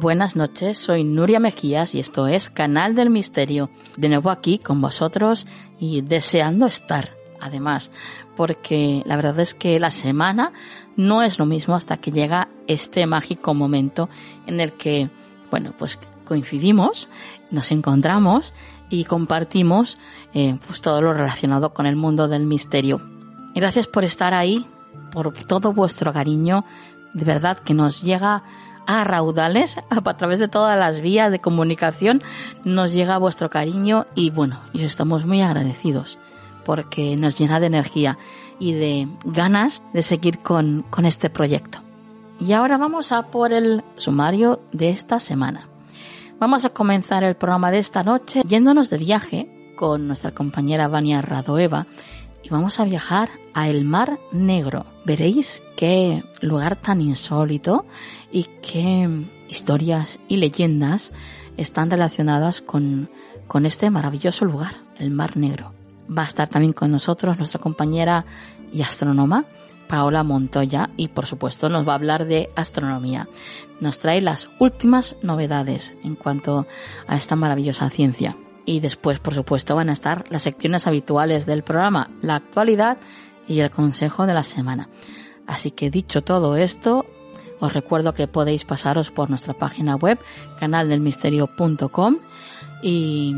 Buenas noches, soy Nuria Mejías y esto es Canal del Misterio. De nuevo aquí con vosotros y deseando estar, además, porque la verdad es que la semana no es lo mismo hasta que llega este mágico momento en el que, bueno, pues coincidimos, nos encontramos y compartimos eh, pues todo lo relacionado con el mundo del misterio. Gracias por estar ahí, por todo vuestro cariño, de verdad que nos llega a raudales a través de todas las vías de comunicación nos llega vuestro cariño y bueno, y estamos muy agradecidos porque nos llena de energía y de ganas de seguir con, con este proyecto. Y ahora vamos a por el sumario de esta semana. Vamos a comenzar el programa de esta noche yéndonos de viaje con nuestra compañera Vania Radoeva y vamos a viajar a el Mar Negro. Veréis qué lugar tan insólito y qué historias y leyendas están relacionadas con, con este maravilloso lugar, el Mar Negro. Va a estar también con nosotros nuestra compañera y astrónoma, Paola Montoya, y por supuesto nos va a hablar de astronomía. Nos trae las últimas novedades en cuanto a esta maravillosa ciencia. Y después, por supuesto, van a estar las secciones habituales del programa, la actualidad y el consejo de la semana. Así que dicho todo esto, os recuerdo que podéis pasaros por nuestra página web, canaldelmisterio.com, y,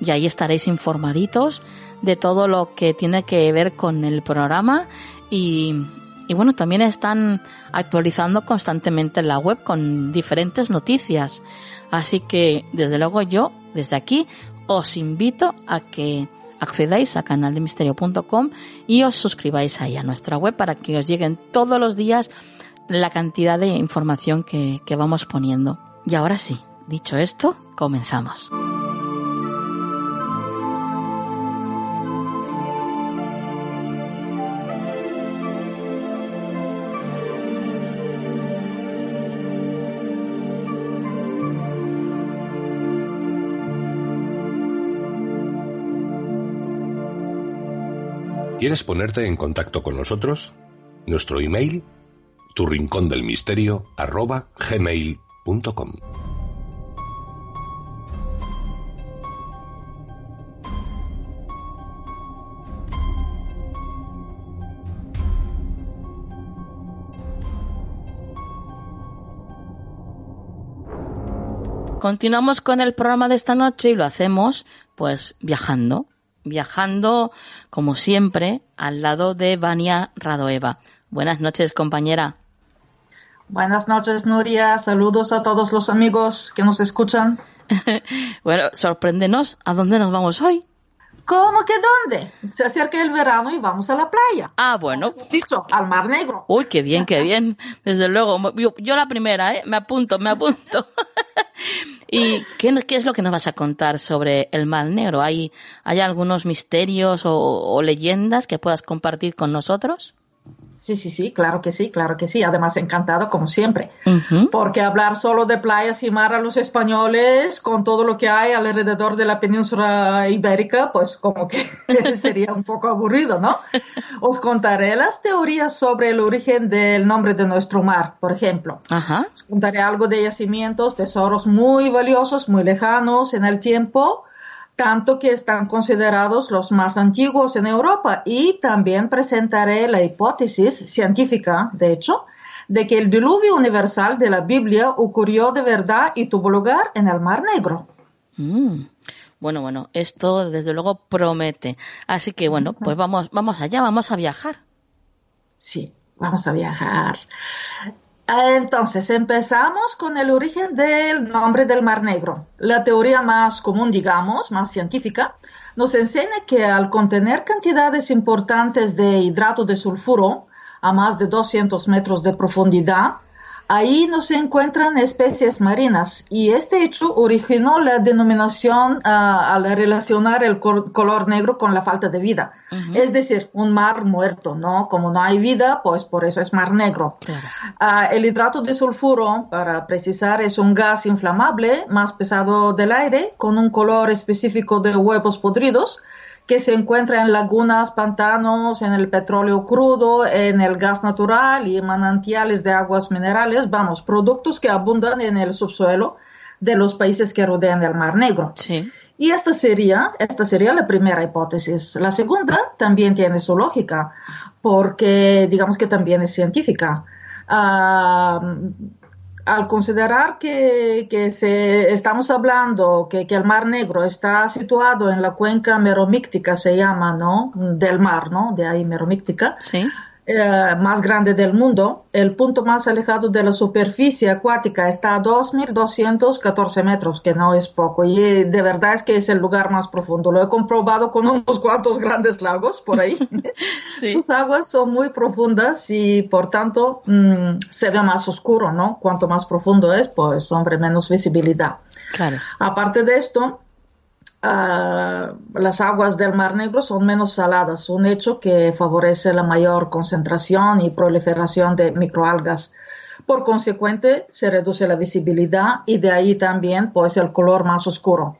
y ahí estaréis informaditos de todo lo que tiene que ver con el programa y, y bueno, también están actualizando constantemente la web con diferentes noticias. Así que, desde luego yo, desde aquí, os invito a que accedáis a canaldemisterio.com y os suscribáis ahí a nuestra web para que os lleguen todos los días la cantidad de información que, que vamos poniendo. Y ahora sí, dicho esto, comenzamos. ¿Quieres ponerte en contacto con nosotros? Nuestro email, tu rincón del misterio, arroba gmail.com. Continuamos con el programa de esta noche y lo hacemos pues viajando, viajando como siempre al lado de Vania Radoeva. Buenas noches, compañera. Buenas noches, Nuria. Saludos a todos los amigos que nos escuchan. bueno, sorpréndenos, ¿a dónde nos vamos hoy? ¿Cómo que dónde? Se acerca el verano y vamos a la playa. Ah, bueno. Dicho, al Mar Negro. Uy, qué bien, qué bien. Desde luego. Yo, yo la primera, ¿eh? Me apunto, me apunto. ¿Y qué, qué, es lo que nos vas a contar sobre el Mar Negro? ¿Hay, hay algunos misterios o, o leyendas que puedas compartir con nosotros? Sí, sí, sí, claro que sí, claro que sí. Además, encantado como siempre. Porque hablar solo de playas y mar a los españoles con todo lo que hay alrededor de la península ibérica, pues como que sería un poco aburrido, ¿no? Os contaré las teorías sobre el origen del nombre de nuestro mar, por ejemplo. Os contaré algo de yacimientos, tesoros muy valiosos, muy lejanos en el tiempo tanto que están considerados los más antiguos en Europa y también presentaré la hipótesis científica, de hecho, de que el diluvio universal de la Biblia ocurrió de verdad y tuvo lugar en el Mar Negro. Mm. Bueno, bueno, esto desde luego promete. Así que bueno, pues vamos, vamos allá, vamos a viajar. Sí, vamos a viajar. Entonces, empezamos con el origen del nombre del Mar Negro. La teoría más común, digamos, más científica, nos enseña que al contener cantidades importantes de hidrato de sulfuro a más de 200 metros de profundidad, Ahí no se encuentran especies marinas y este hecho originó la denominación ah, al relacionar el color negro con la falta de vida. Es decir, un mar muerto, ¿no? Como no hay vida, pues por eso es mar negro. Ah, el hidrato de sulfuro, para precisar, es un gas inflamable más pesado del aire con un color específico de huevos podridos que se encuentra en lagunas, pantanos, en el petróleo crudo, en el gas natural y manantiales de aguas minerales, vamos, productos que abundan en el subsuelo de los países que rodean el Mar Negro. Sí. Y esta sería, esta sería la primera hipótesis. La segunda también tiene su lógica, porque digamos que también es científica. Ah, al considerar que, que se, estamos hablando que, que, el Mar Negro está situado en la cuenca meromíctica, se llama, ¿no? Del mar, ¿no? De ahí meromíctica. Sí. Eh, más grande del mundo, el punto más alejado de la superficie acuática está a 2.214 metros, que no es poco, y eh, de verdad es que es el lugar más profundo. Lo he comprobado con unos cuantos grandes lagos por ahí. Sus aguas son muy profundas y por tanto mm, se ve más oscuro, ¿no? Cuanto más profundo es, pues hombre, menos visibilidad. Claro. Aparte de esto, Ah, las aguas del Mar Negro son menos saladas, un hecho que favorece la mayor concentración y proliferación de microalgas. Por consecuente, se reduce la visibilidad y de ahí también pues el color más oscuro.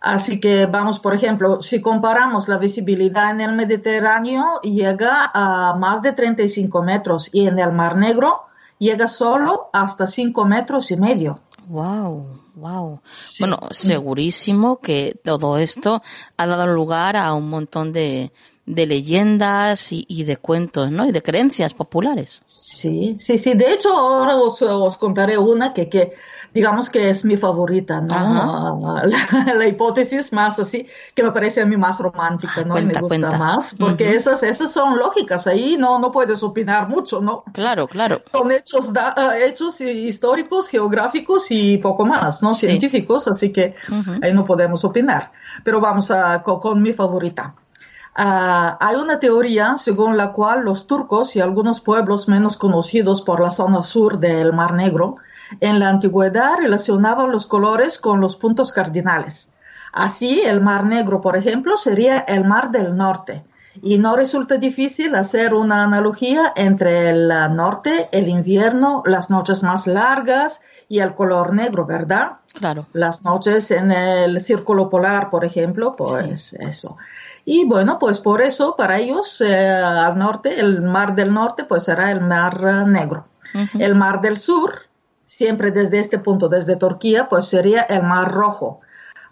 Así que vamos, por ejemplo, si comparamos la visibilidad en el Mediterráneo, llega a más de 35 metros y en el Mar Negro llega solo hasta 5 metros y medio. Wow. Wow. Bueno, segurísimo que todo esto ha dado lugar a un montón de, de leyendas y, de cuentos, ¿no? Y de creencias populares. Sí, sí, sí. De hecho, ahora os, os contaré una que, que digamos que es mi favorita, ¿no? La, hipótesis más así, que me parece a mí más romántica, ¿no? y me gusta más, porque esas, esas son lógicas, ahí no, no puedes opinar mucho, ¿no? Claro, claro. Son hechos, eh, hechos históricos, geográficos y poco más, ¿no? Científicos, así que ahí no podemos opinar. Pero vamos a, con, mi favorita. Ah, hay una teoría según la cual los turcos y algunos pueblos menos conocidos por la zona sur del Mar Negro en la antigüedad relacionaban los colores con los puntos cardinales. Así, el Mar Negro, por ejemplo, sería el Mar del Norte. Y no resulta difícil hacer una analogía entre el norte, el invierno, las noches más largas y el color negro, ¿verdad? Claro. Las noches en el círculo polar, por ejemplo, pues eso. Y bueno, pues por eso para ellos eh, al norte, el mar del norte, pues será el mar negro. El mar del sur siempre desde este punto, desde Turquía, pues sería el Mar Rojo.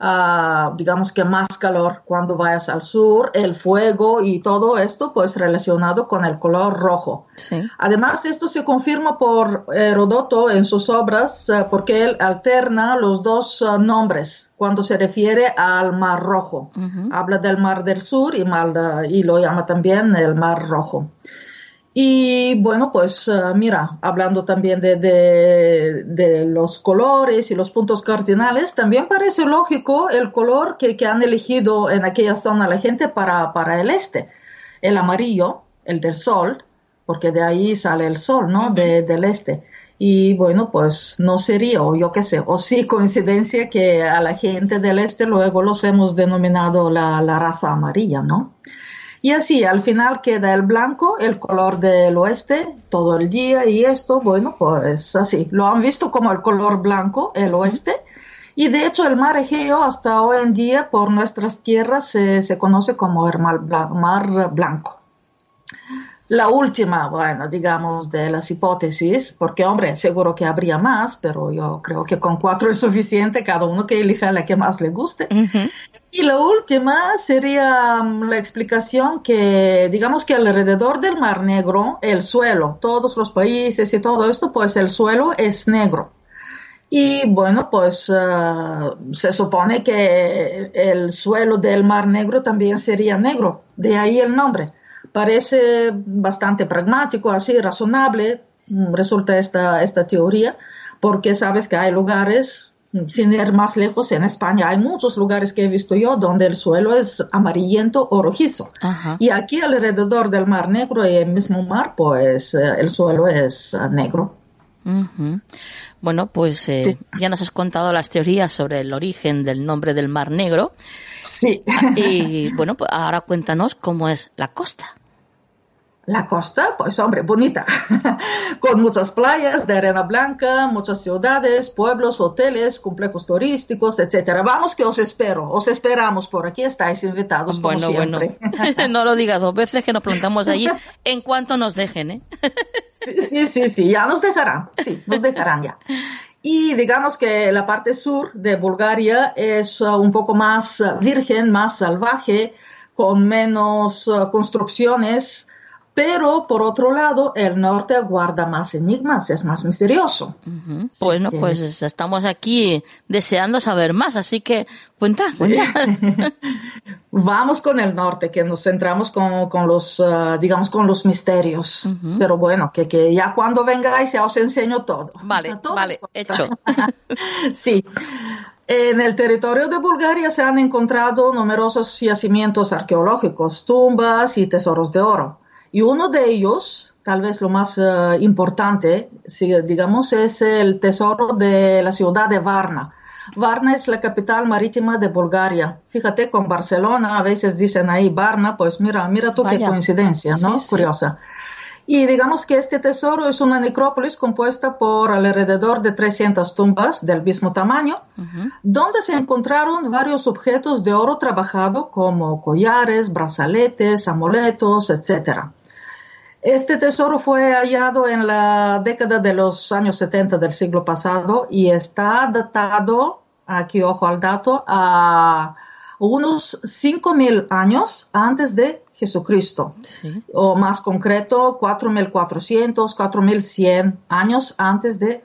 Ah, digamos que más calor cuando vayas al sur, el fuego y todo esto pues relacionado con el color rojo. Además esto se confirma por Herodoto en sus obras eh, porque él alterna los dos eh, nombres cuando se refiere al Mar Rojo. Habla del Mar del Sur y, y lo llama también el Mar Rojo. Y bueno, pues eh, mira, hablando también de, de, los colores y los puntos cardinales, también parece lógico el color que, que han elegido en aquella zona la gente para, para, el este. El amarillo, el del sol, porque de ahí sale el sol, ¿no? de, del este. Y bueno, pues no sería, o yo qué sé, o sí coincidencia que a la gente del este luego los hemos denominado la, la raza amarilla, ¿no? Y así, al final queda el blanco, el color del oeste, todo el día y esto, bueno, pues así. Lo han visto como el color blanco, el oeste. Y de hecho el mar Egeo hasta hoy en día por nuestras tierras se, se conoce como el mar, mar blanco. La última, bueno, digamos, de las hipótesis, porque hombre, seguro que habría más, pero yo creo que con cuatro es suficiente, cada uno que elija la que más le guste. Y la última sería mm, la explicación que, digamos que alrededor del Mar Negro, el suelo, todos los países y todo esto, pues el suelo es negro. Y bueno, pues ah, se supone que el suelo del Mar Negro también sería negro, de ahí el nombre parece bastante pragmático, así razonable, mm, resulta esta, esta teoría, porque sabes que hay lugares, mm, sin ir más lejos, en España hay muchos lugares que he visto yo donde el suelo es amarillento o rojizo. Y aquí alrededor del Mar Negro y el mismo mar, pues eh, el suelo es eh, negro. Bueno, pues eh, ya nos has contado las teorías sobre el origen del nombre del Mar Negro. Sí. Y bueno, pues ahora cuéntanos cómo es la costa. La costa, pues hombre, bonita, con muchas playas de arena blanca, muchas ciudades, pueblos, hoteles, complejos turísticos, etcétera. Vamos que os espero, os esperamos por aquí, estáis invitados como siempre. Bueno, no lo digas dos veces que nos preguntamos allí en cuanto nos dejen, ¿eh? sí, sí, sí, ya nos dejarán, sí, nos dejarán ya. Y digamos que la parte sur de Bulgaria es uh, un poco más virgen, más salvaje, con menos uh, construcciones, pero por otro lado, el norte guarda más enigmas, es más misterioso. Bueno, pues estamos aquí deseando saber más, así que cuenta, cuenta. Vamos con el norte, que nos centramos con, los, ah, digamos, con los misterios. Pero bueno, que, que ya cuando vengáis ya os enseño todo. Vale, vale, hecho. sí. En el territorio de Bulgaria se han encontrado numerosos yacimientos arqueológicos, tumbas y tesoros de oro. Y uno de ellos, tal vez lo más eh, importante, digamos, es el tesoro de la ciudad de Varna. Varna es la capital marítima de Bulgaria. Fíjate, con Barcelona a veces dicen ahí Varna, pues mira, mira tú qué coincidencia, ¿no? Curiosa. Y digamos que este tesoro es una necrópolis compuesta por alrededor de 300 tumbas del mismo tamaño, donde se encontraron varios objetos de oro trabajado como collares, brazaletes, amuletos, etcétera. Este tesoro fue hallado en la década de los años 70 del siglo pasado y está datado, aquí ojo al dato, a unos 5.000 años antes de Jesucristo, o más concreto, 4.400, 4.100 años antes de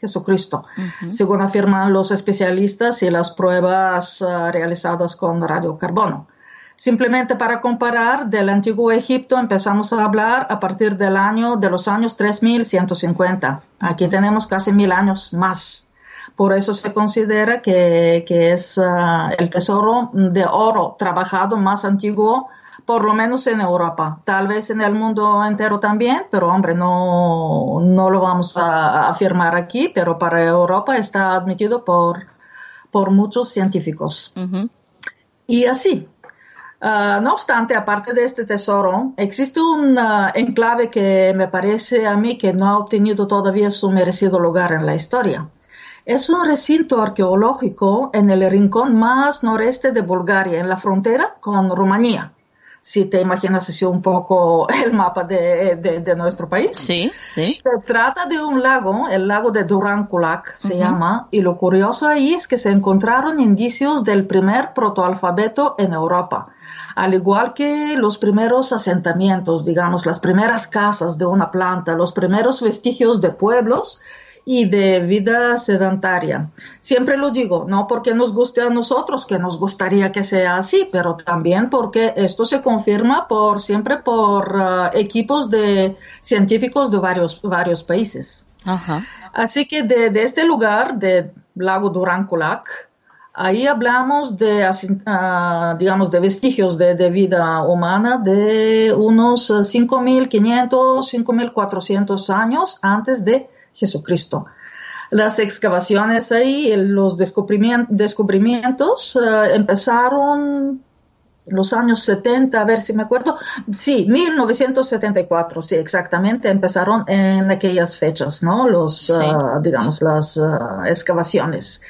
Jesucristo, según afirman los especialistas y las pruebas ah, realizadas con radiocarbono. Simplemente para comparar, del antiguo Egipto empezamos a hablar a partir del año de los años 3150. Aquí tenemos casi mil años más. Por eso se considera que, es ah, el tesoro de oro trabajado más antiguo, por lo menos en Europa. Tal vez en el mundo entero también, pero hombre, no, no lo vamos a afirmar aquí, pero para Europa está admitido por, por muchos científicos. Y así, Ah, no obstante, aparte de este tesoro, existe un ah, enclave que me parece a mí que no ha obtenido todavía su merecido lugar en la historia. Es un recinto arqueológico en el rincón más noreste de Bulgaria, en la frontera con Rumanía si te imaginas así un poco el mapa de, de, nuestro país. Sí, sí. Se trata de un lago, el lago de Durankulak se llama, y lo curioso ahí es que se encontraron indicios del primer protoalfabeto en Europa, al igual que los primeros asentamientos, digamos, las primeras casas de una planta, los primeros vestigios de pueblos y de vida sedentaria. Siempre lo digo, no porque nos guste a nosotros, que nos gustaría que sea así, pero también porque esto se confirma por siempre por uh, equipos de científicos de varios, varios países. Así que de, este lugar, de Lago Durankulak, ahí hablamos de, uh, digamos, de vestigios de, vida humana de unos 5.500, uh, 5.400 años antes de Jesucristo. Las excavaciones ahí, los descubrimientos, eh, empezaron los años 70, a ver si me acuerdo, sí, 1974, sí, exactamente, empezaron en aquellas fechas, ¿no? Los, ah, digamos, las ah, excavaciones.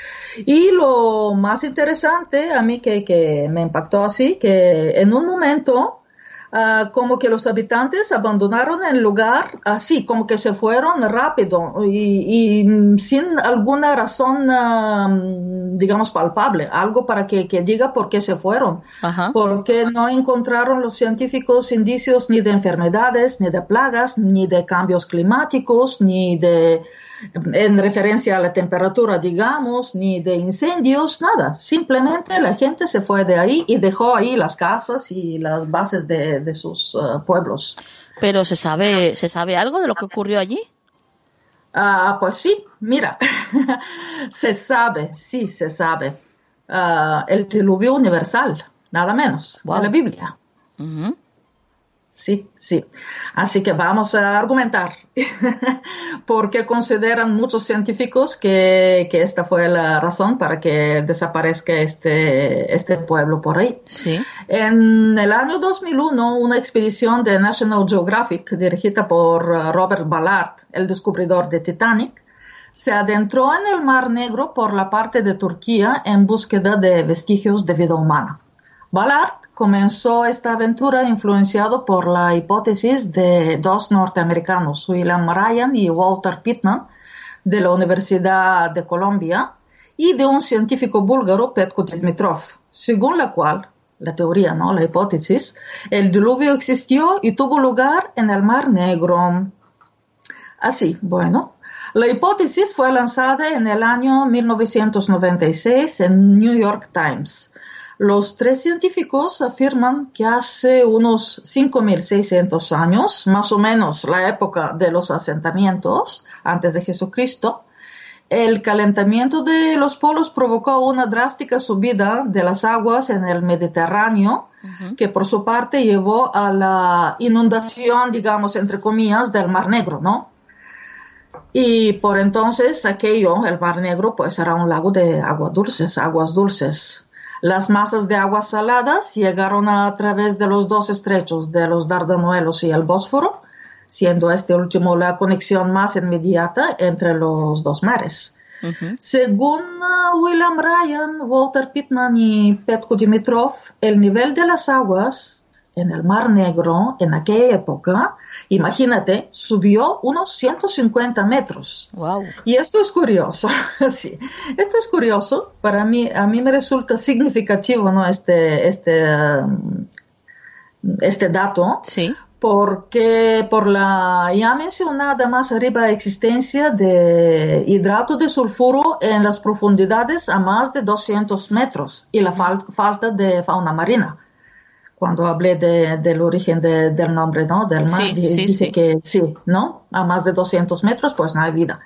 Y lo más interesante a mí que, que me impactó así, que en un momento, Ah, como que los habitantes abandonaron el lugar así, como que se fueron rápido y, sin alguna razón, ah, digamos, palpable, algo para que, diga por qué se fueron. Porque no encontraron los científicos indicios ni de enfermedades, ni de plagas, ni de cambios climáticos, ni de en referencia a la temperatura, digamos, ni de incendios, nada. Simplemente la gente se fue de ahí y dejó ahí las casas y las bases de, sus uh, pueblos. Pero se sabe, ¿se sabe algo de lo que ocurrió allí? Ah, pues sí, mira, se sabe, sí, se sabe. Uh, el diluvio universal, nada menos, de la Biblia. Sí, sí. Así que vamos a argumentar, porque consideran muchos científicos que, que, esta fue la razón para que desaparezca este, este pueblo por ahí. Sí. En el año 2001, una expedición de National Geographic dirigida por uh, Robert Ballard, el descubridor de Titanic, se adentró en el Mar Negro por la parte de Turquía en búsqueda de vestigios de vida humana. Ballard comenzó esta aventura influenciado por la hipótesis de dos norteamericanos, William Ryan y Walter Pittman, de la Universidad de Colombia, y de un científico búlgaro, Petko Dimitrov, según la cual, la teoría, ¿no? La hipótesis, el diluvio existió y tuvo lugar en el Mar Negro. Así, bueno, la hipótesis fue lanzada en el año 1996 en New York Times los tres científicos afirman que hace unos 5.600 años, más o menos la época de los asentamientos antes de Jesucristo, el calentamiento de los polos provocó una drástica subida de las aguas en el Mediterráneo, que por su parte llevó a la inundación, digamos, entre comillas, del Mar Negro, ¿no? Y por entonces aquello, el Mar Negro, pues era un lago de aguas dulces, aguas dulces. Las masas de aguas saladas llegaron a través de los dos estrechos de los Dardanuelos y el Bósforo, siendo este último la conexión más inmediata entre los dos mares. Según uh, William Ryan, Walter Pittman y Petko Dimitrov, el nivel de las aguas en el Mar Negro en aquella época, imagínate, subió unos 150 metros. Wow. Y esto es curioso, sí. Esto es curioso. Para mí, a mí me resulta significativo, ¿no? Este, este, um, este dato. Sí. Porque por la ya mencionada más arriba existencia de hidrato de sulfuro en las profundidades a más de 200 metros y la falta de fauna marina cuando hablé del origen del nombre, ¿no? Del mar, dice que sí, ¿no? A más de 200 metros, pues no hay vida.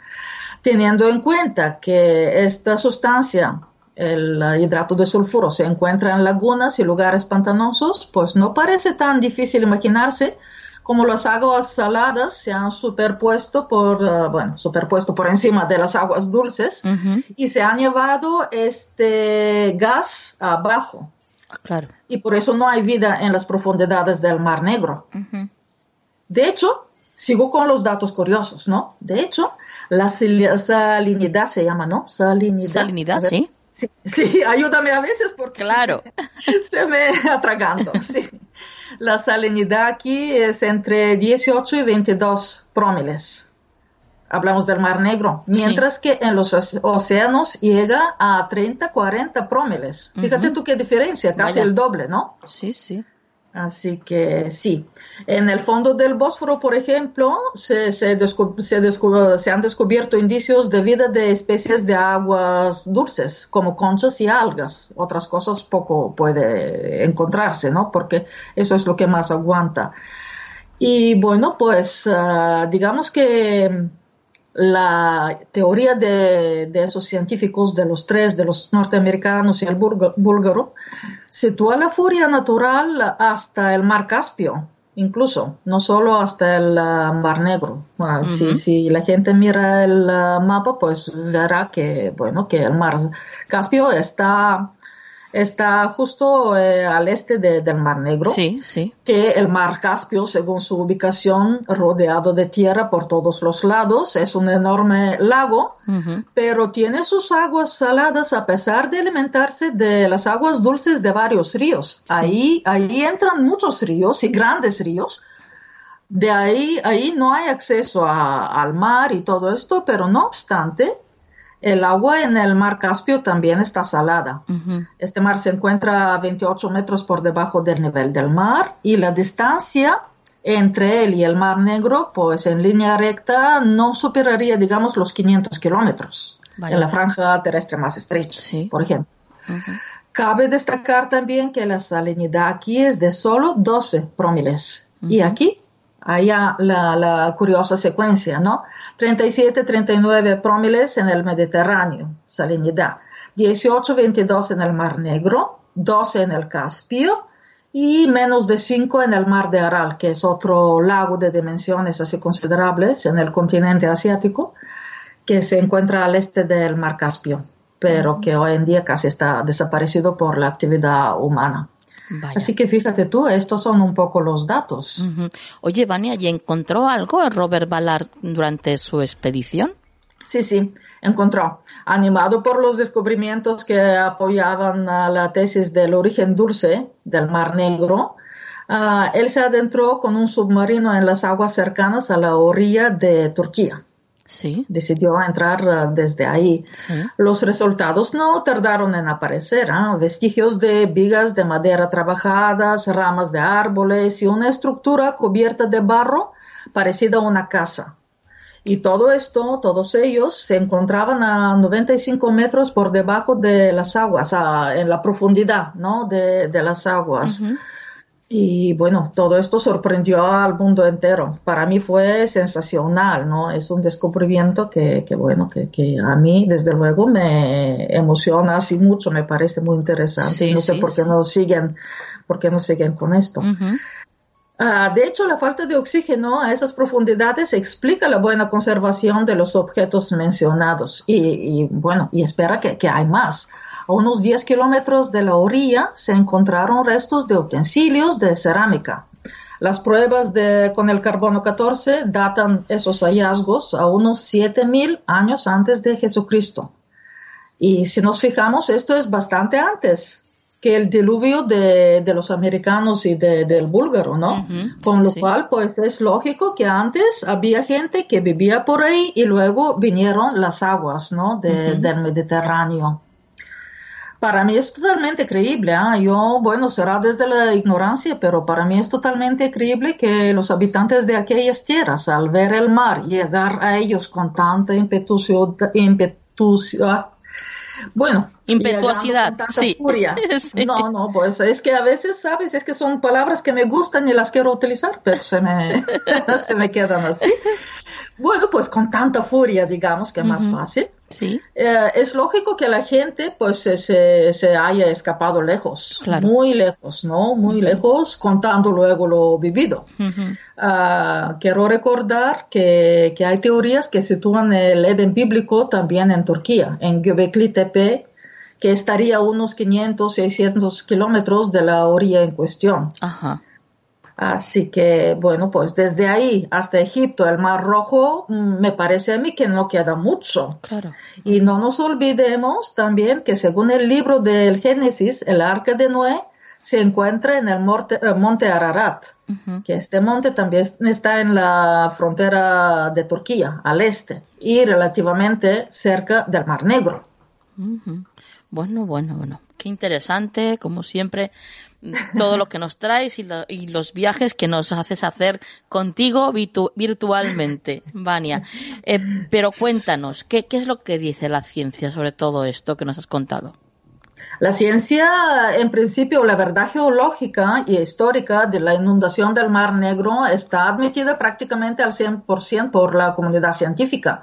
Teniendo en cuenta que esta sustancia, el hidrato de sulfuro, se encuentra en lagunas y lugares pantanosos, pues no parece tan difícil imaginarse como las aguas saladas se han superpuesto por, uh, bueno, superpuesto por encima de las aguas dulces y se han llevado este gas abajo. Claro. Y por eso no hay vida en las profundidades del Mar Negro. De hecho, sigo con los datos curiosos, ¿no? De hecho, la salinidad se llama, ¿no? Salinidad. Salinidad, sí. sí. ayúdame a veces porque claro. se me atragando. Sí. La salinidad aquí es entre 18 y 22 prómiles hablamos del Mar Negro, mientras que en los océanos llega a 30, 40 prómiles. Fíjate tú qué diferencia, casi el doble, ¿no? Sí, sí. Así que sí. En el fondo del Bósforo, por ejemplo, se, se, se, han descubierto indicios de vida de especies de aguas dulces, como conchas y algas. Otras cosas poco puede encontrarse, ¿no? Porque eso es lo que más aguanta. Y bueno, pues ah, digamos que la teoría de, esos científicos, de los tres, de los norteamericanos y el búlgaro, sitúa la furia natural hasta el mar Caspio, incluso, no solo hasta el uh, mar Negro. si, la gente mira el uh, mapa, pues verá que, bueno, que el mar Caspio está está justo eh, al este del Mar Negro. Sí, sí. Que el Mar Caspio, según su ubicación, rodeado de tierra por todos los lados, es un enorme lago, pero tiene sus aguas saladas a pesar de alimentarse de las aguas dulces de varios ríos. Ahí, ahí entran muchos ríos y grandes ríos. De ahí, ahí no hay acceso al mar y todo esto, pero no obstante, el agua en el mar Caspio también está salada. Este mar se encuentra a 28 metros por debajo del nivel del mar y la distancia entre él y el mar Negro, pues en línea recta no superaría, digamos, los 500 kilómetros en la franja terrestre más estrecha, por ejemplo. Cabe destacar también que la salinidad aquí es de solo 12 promilés. Y aquí allá la, la, curiosa secuencia, ¿no? 37, 39 promilés en el Mediterráneo, salinidad. 18, 22 en el Mar Negro, 12 en el Caspio y menos de 5 en el Mar de Aral, que es otro lago de dimensiones así considerables en el continente asiático, que se encuentra al este del Mar Caspio, pero que hoy en día casi está desaparecido por la actividad humana. Así que fíjate tú, estos son un poco los datos. Oye, Vania, ¿y encontró algo Robert Ballard durante su expedición? Sí, sí, encontró. Animado por los descubrimientos que apoyaban la tesis del origen dulce del Mar Negro, ah, él se adentró con un submarino en las aguas cercanas a la orilla de Turquía. Decidió entrar uh, desde ahí. Los resultados no tardaron en aparecer. ¿ah? Vestigios de vigas de madera trabajadas, ramas de árboles y una estructura cubierta de barro parecida a una casa. Y todo esto, todos ellos, se encontraban a 95 metros por debajo de las aguas, en la profundidad ¿no? de, las aguas. Y bueno, todo esto sorprendió al mundo entero. Para mí fue sensacional, ¿no? Es un descubrimiento que, que bueno, que, que, a mí desde luego me emociona así mucho, me parece muy interesante. no sé por qué no siguen, por qué no siguen con esto. Ah, de hecho, la falta de oxígeno a esas profundidades explica la buena conservación de los objetos mencionados. Y, y bueno, y espera que, que hay más. A unos 10 kilómetros de la orilla se encontraron restos de utensilios de cerámica. Las pruebas de, con el carbono 14 datan esos hallazgos a unos 7000 años antes de Jesucristo. Y si nos fijamos, esto es bastante antes que el diluvio de, de los americanos y de, del búlgaro, ¿no? Con lo cual, pues es lógico que antes había gente que vivía por ahí y luego vinieron las aguas, ¿no? Del Mediterráneo. Para mí es totalmente creíble. ¿ah? Yo, bueno, será desde la ignorancia, pero para mí es totalmente creíble que los habitantes de aquellas tierras, al ver el mar llegar a ellos con tanta impetuosidad, bueno, impetuosidad, sí. Furia. No, no, pues es que a veces, sabes, es que son palabras que me gustan y las quiero utilizar, pero se me, se me quedan así. Bueno, pues con tanta furia, digamos, que es más fácil. Sí. Eh, es lógico que la gente pues se, se haya escapado lejos, muy lejos, ¿no? Muy lejos, contando luego lo vivido. Ah, quiero recordar que, que, hay teorías que sitúan el Eden bíblico también en Turquía, en Göbekli Tepe, que estaría a unos 500, 600 kilómetros de la orilla en cuestión. Ajá. Así que, bueno, pues desde ahí hasta Egipto, el Mar Rojo, mm, me parece a mí que no queda mucho. Claro. Y no nos olvidemos también que según el libro del Génesis, el arca de Noé se encuentra en el eh, monte, Ararat, que este monte también está en la frontera de Turquía, al este, y relativamente cerca del Mar Negro. Bueno, bueno, bueno. Qué interesante, como siempre todo lo que nos traes y, los viajes que nos haces hacer contigo virtualmente, Vania. Eh, pero cuéntanos, ¿qué, ¿qué es lo que dice la ciencia sobre todo esto que nos has contado? La ciencia, en principio, la verdad geológica y histórica de la inundación del Mar Negro está admitida prácticamente al 100% por la comunidad científica.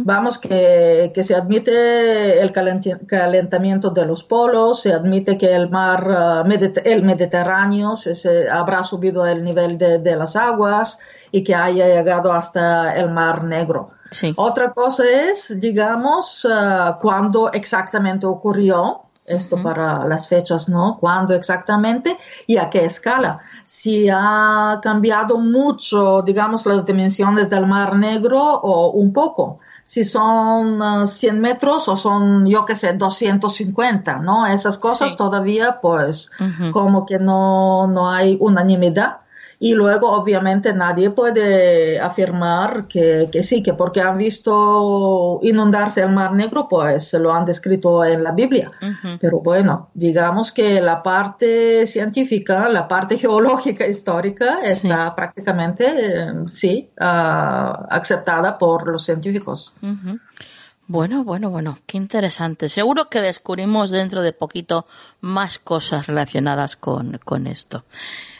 Vamos, que, que, se admite el calentamiento de los polos, se admite que el mar, uh, el Mediterráneo se, habrá subido el nivel de, de, las aguas y que haya llegado hasta el Mar Negro. Otra cosa es, digamos, uh, cuándo exactamente ocurrió esto para las fechas, ¿no? ¿Cuándo exactamente y a qué escala? Si ha cambiado mucho, digamos, las dimensiones del Mar Negro o un poco si son 100 uh, metros o son, yo qué sé, 250, ¿no? Esas cosas todavía, pues, como que no, no hay unanimidad. Y luego, obviamente, nadie puede afirmar que, que, sí, que porque han visto inundarse el Mar Negro, pues lo han descrito en la Biblia. Pero bueno, digamos que la parte científica, la parte geológica histórica está prácticamente, eh, sí, uh, aceptada por los científicos. Bueno, bueno, bueno, qué interesante. Seguro que descubrimos dentro de poquito más cosas relacionadas con, con esto.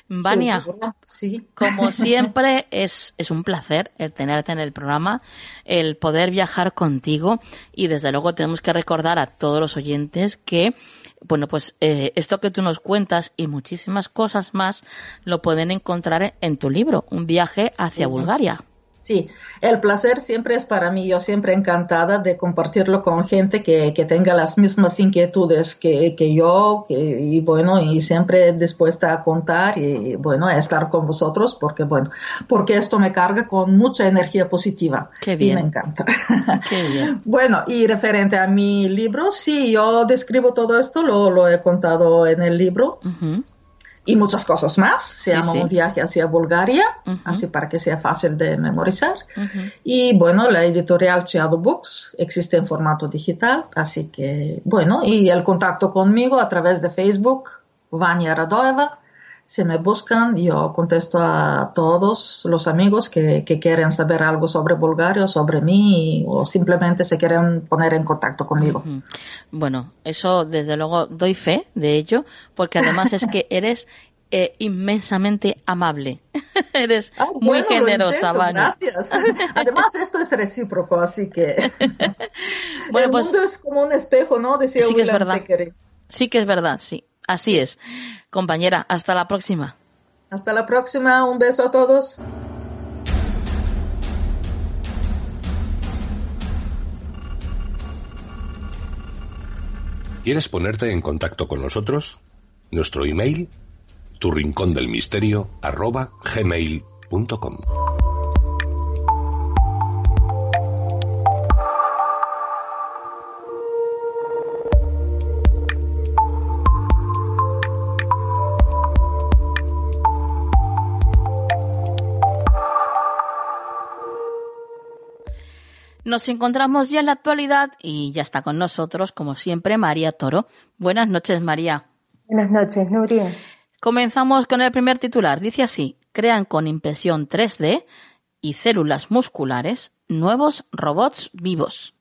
Vania, sí. como siempre, es, es un placer el tenerte en el programa, el poder viajar contigo y desde luego tenemos que recordar a todos los oyentes que, bueno, pues eh, esto que tú nos cuentas y muchísimas cosas más lo pueden encontrar en tu libro, Un viaje hacia Bulgaria. Sí, el placer siempre es para mí. Yo siempre encantada de compartirlo con gente que, que tenga las mismas inquietudes que, que yo, que, y bueno, y siempre dispuesta a contar y bueno, a estar con vosotros porque bueno, porque esto me carga con mucha energía positiva. Qué bien. Y me encanta. Qué bien. bueno, y referente a mi libro, sí, yo describo todo esto, lo, lo he contado en el libro y muchas cosas más. Se llama Un viaje hacia Bulgaria, así para que sea fácil de memorizar. Y bueno, la editorial Chiado Books existe en formato digital, así que bueno, y el contacto conmigo a través de Facebook, Vania Radoeva, si me buscan, yo contesto a todos los amigos que, quieren saber algo sobre Bulgaria sobre mí o simplemente se quieren poner en contacto conmigo. Bueno, eso desde luego doy fe de ello, porque además es que eres eh, inmensamente amable. Eres ah, muy generosa, Gracias. Además, esto es recíproco, así que. bueno, el pues mundo es como un espejo, ¿no? Decía sí que es verdad. Sí que es verdad, sí. Así es. Compañera, hasta la próxima. Hasta la próxima, un beso a todos. ¿Quieres ponerte en contacto con nosotros? Nuestro email, tu rincón del misterio, arroba gmail.com. Nos encontramos ya en la actualidad y ya está con nosotros, como siempre, María Toro. Buenas noches, María. Buenas noches, Nuria. Comenzamos con el primer titular. Dice así, crean con impresión 3D y células musculares nuevos robots vivos.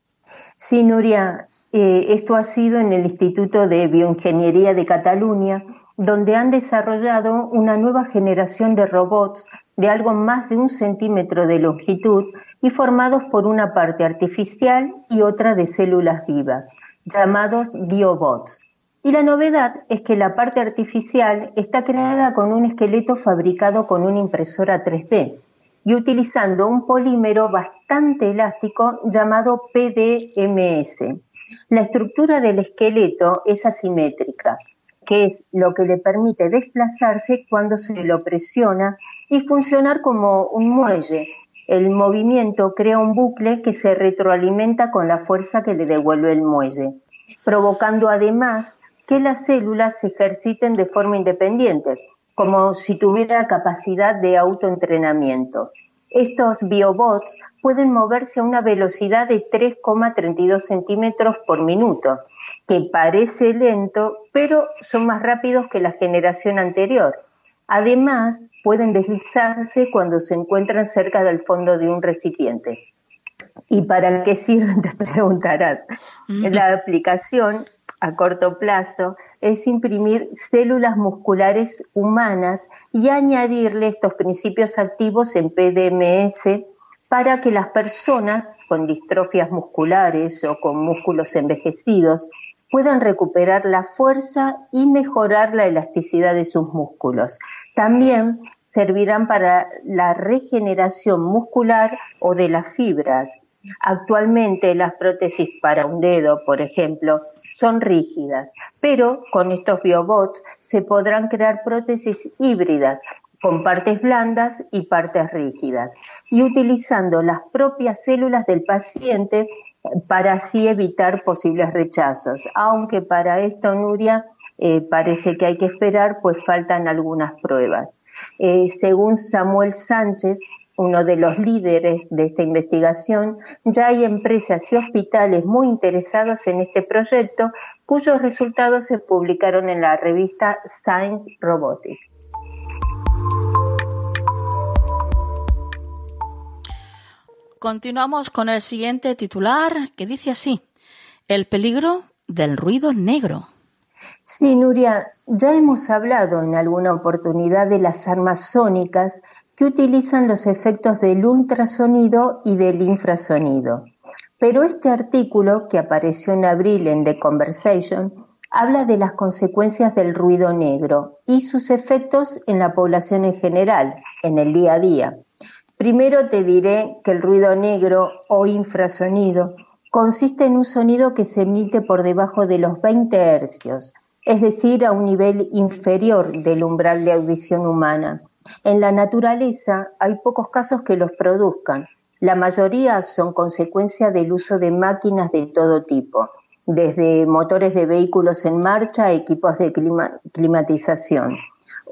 Sí, Nuria, eh, esto ha sido en el Instituto de Bioingeniería de Cataluña, donde han desarrollado una nueva generación de robots de algo más de un centímetro de longitud y formados por una parte artificial y otra de células vivas, llamados biobots. Y la novedad es que la parte artificial está creada con un esqueleto fabricado con una impresora 3D y utilizando un polímero bastante elástico llamado PDMS. La estructura del esqueleto es asimétrica, que es lo que le permite desplazarse cuando se lo presiona y funcionar como un muelle. El movimiento crea un bucle que se retroalimenta con la fuerza que le devuelve el muelle, provocando además que las células se ejerciten de forma independiente, como si tuviera capacidad de autoentrenamiento. Estos biobots pueden moverse a una velocidad de 3,32 centímetros por minuto, que parece lento, pero son más rápidos que la generación anterior. Además, pueden deslizarse cuando se encuentran cerca del fondo de un recipiente. ¿Y para qué sirven? Te preguntarás. La aplicación a corto plazo es imprimir células musculares humanas y añadirle estos principios activos en PDMS para que las personas con distrofias musculares o con músculos envejecidos puedan recuperar la fuerza y mejorar la elasticidad de sus músculos. También servirán para la regeneración muscular o de las fibras. Actualmente las prótesis para un dedo, por ejemplo, son rígidas, pero con estos biobots se podrán crear prótesis híbridas con partes blandas y partes rígidas y utilizando las propias células del paciente para así evitar posibles rechazos. Aunque para esto, Nuria, eh, parece que hay que esperar, pues faltan algunas pruebas. Eh, según Samuel Sánchez, uno de los líderes de esta investigación, ya hay empresas y hospitales muy interesados en este proyecto, cuyos resultados se publicaron en la revista Science Robotics. Continuamos con el siguiente titular que dice así, el peligro del ruido negro. Sí, Nuria, ya hemos hablado en alguna oportunidad de las armas sónicas que utilizan los efectos del ultrasonido y del infrasonido. Pero este artículo, que apareció en abril en The Conversation, habla de las consecuencias del ruido negro y sus efectos en la población en general, en el día a día. Primero te diré que el ruido negro o infrasonido consiste en un sonido que se emite por debajo de los 20 hercios, es decir, a un nivel inferior del umbral de audición humana. En la naturaleza hay pocos casos que los produzcan. La mayoría son consecuencia del uso de máquinas de todo tipo, desde motores de vehículos en marcha a equipos de climatización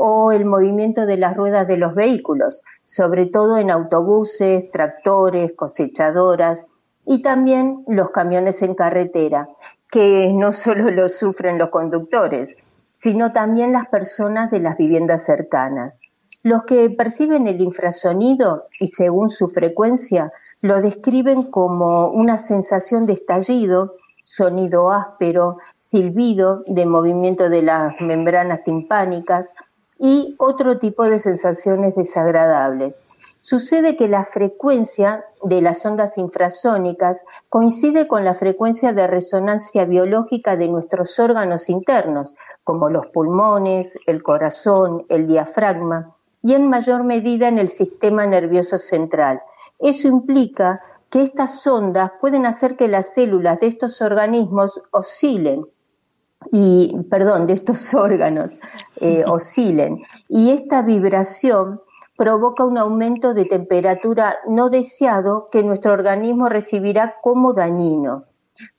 o el movimiento de las ruedas de los vehículos, sobre todo en autobuses, tractores, cosechadoras y también los camiones en carretera, que no solo lo sufren los conductores, sino también las personas de las viviendas cercanas. Los que perciben el infrasonido y según su frecuencia lo describen como una sensación de estallido, sonido áspero, silbido, de movimiento de las membranas timpánicas, y otro tipo de sensaciones desagradables. Sucede que la frecuencia de las ondas infrasónicas coincide con la frecuencia de resonancia biológica de nuestros órganos internos, como los pulmones, el corazón, el diafragma, y en mayor medida en el sistema nervioso central. Eso implica que estas ondas pueden hacer que las células de estos organismos oscilen y, perdón, de estos órganos eh, oscilen. Y esta vibración provoca un aumento de temperatura no deseado que nuestro organismo recibirá como dañino.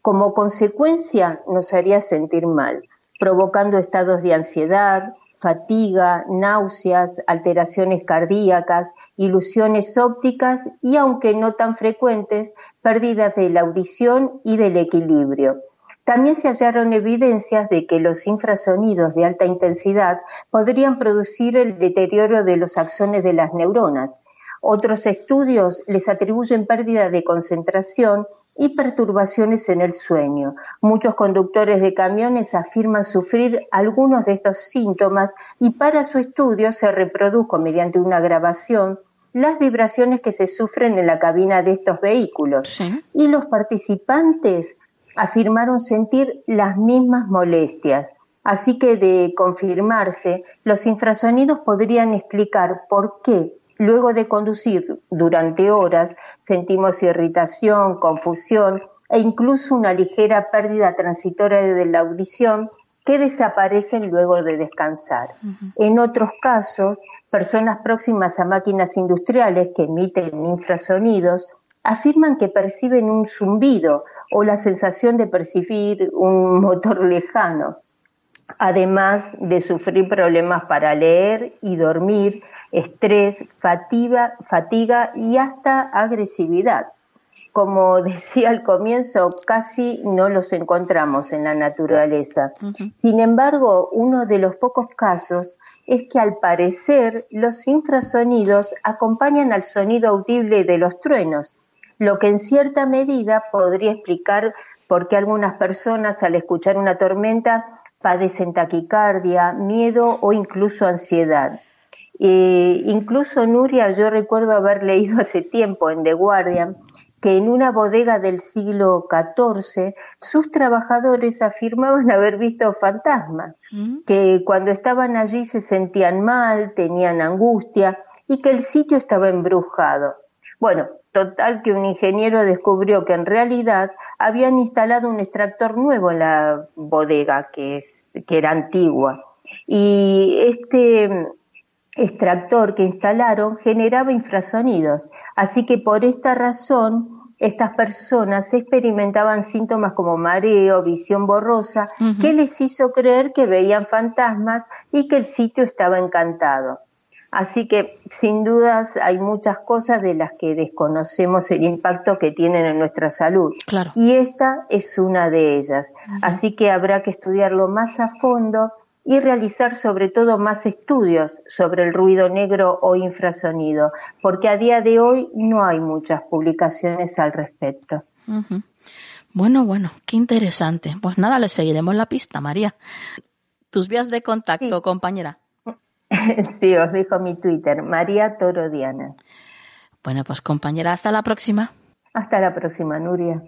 Como consecuencia nos haría sentir mal, provocando estados de ansiedad, fatiga, náuseas, alteraciones cardíacas, ilusiones ópticas y, aunque no tan frecuentes, pérdidas de la audición y del equilibrio. También se hallaron evidencias de que los infrasonidos de alta intensidad podrían producir el deterioro de los axones de las neuronas. Otros estudios les atribuyen pérdida de concentración y perturbaciones en el sueño. Muchos conductores de camiones afirman sufrir algunos de estos síntomas y para su estudio se reprodujo mediante una grabación las vibraciones que se sufren en la cabina de estos vehículos. Y los participantes afirmaron sentir las mismas molestias. Así que de confirmarse, los infrasonidos podrían explicar por qué, luego de conducir durante horas, sentimos irritación, confusión e incluso una ligera pérdida transitoria de la audición que desaparecen luego de descansar. En otros casos, personas próximas a máquinas industriales que emiten infrasonidos afirman que perciben un zumbido o la sensación de percibir un motor lejano, además de sufrir problemas para leer y dormir, estrés, fatiga, fatiga y hasta agresividad. Como decía al comienzo, casi no los encontramos en la naturaleza. Sin embargo, uno de los pocos casos es que al parecer los infrasonidos acompañan al sonido audible de los truenos, lo que en cierta medida podría explicar por qué algunas personas al escuchar una tormenta padecen taquicardia, miedo o incluso ansiedad. Eh, incluso Nuria, yo recuerdo haber leído hace tiempo en The Guardian que en una bodega del siglo XIV sus trabajadores afirmaban haber visto fantasmas, mm. que cuando estaban allí se sentían mal, tenían angustia y que el sitio estaba embrujado. Bueno, Total que un ingeniero descubrió que en realidad habían instalado un extractor nuevo en la bodega, que, es, que era antigua. Y este extractor que instalaron generaba infrasonidos. Así que por esta razón estas personas experimentaban síntomas como mareo, visión borrosa, que les hizo creer que veían fantasmas y que el sitio estaba encantado. Así que sin dudas hay muchas cosas de las que desconocemos el impacto que tienen en nuestra salud. Claro. Y esta es una de ellas. Así que habrá que estudiarlo más a fondo y realizar sobre todo más estudios sobre el ruido negro o infrasonido, porque a día de hoy no hay muchas publicaciones al respecto. Bueno, bueno, qué interesante. Pues nada, le seguiremos la pista, María. Tus vías de contacto, compañera. sí, os dejo mi Twitter, María Toro Diana. Bueno, pues compañera, hasta la próxima. Hasta la próxima, Nuria.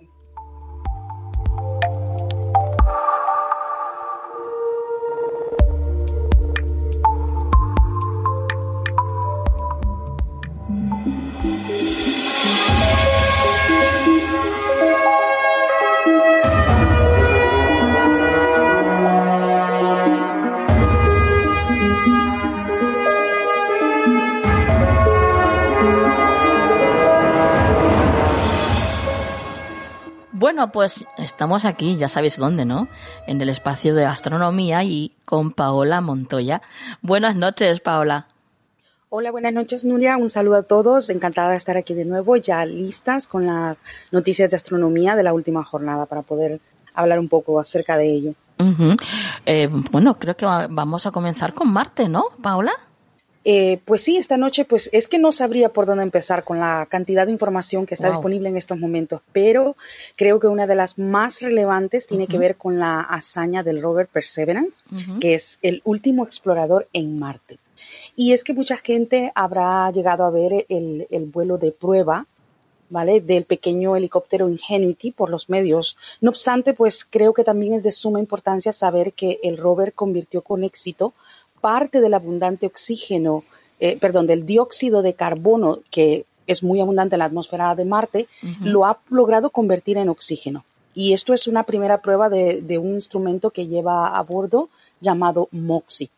Pues estamos aquí, ya sabéis dónde, ¿no? En el espacio de astronomía y con Paola Montoya. Buenas noches, Paola. Hola, buenas noches, Nuria. Un saludo a todos. Encantada de estar aquí de nuevo, ya listas con las noticias de astronomía de la última jornada para poder hablar un poco acerca de ello. Eh, bueno, creo que vamos a comenzar con Marte, ¿no, Paola? Eh, pues sí, esta noche, pues es que no sabría por dónde empezar con la cantidad de información que está disponible en estos momentos, pero creo que una de las más relevantes tiene que ver con la hazaña del rover Perseverance, que es el último explorador en Marte. Y es que mucha gente habrá llegado a ver el, el vuelo de prueba ¿vale? del pequeño helicóptero Ingenuity por los medios. No obstante, pues creo que también es de suma importancia saber que el rover convirtió con éxito parte del abundante oxígeno, eh, perdón, del dióxido de carbono que es muy abundante en la atmósfera de Marte, lo ha logrado convertir en oxígeno. Y esto es una primera prueba de, un instrumento que lleva a bordo llamado MOXIE.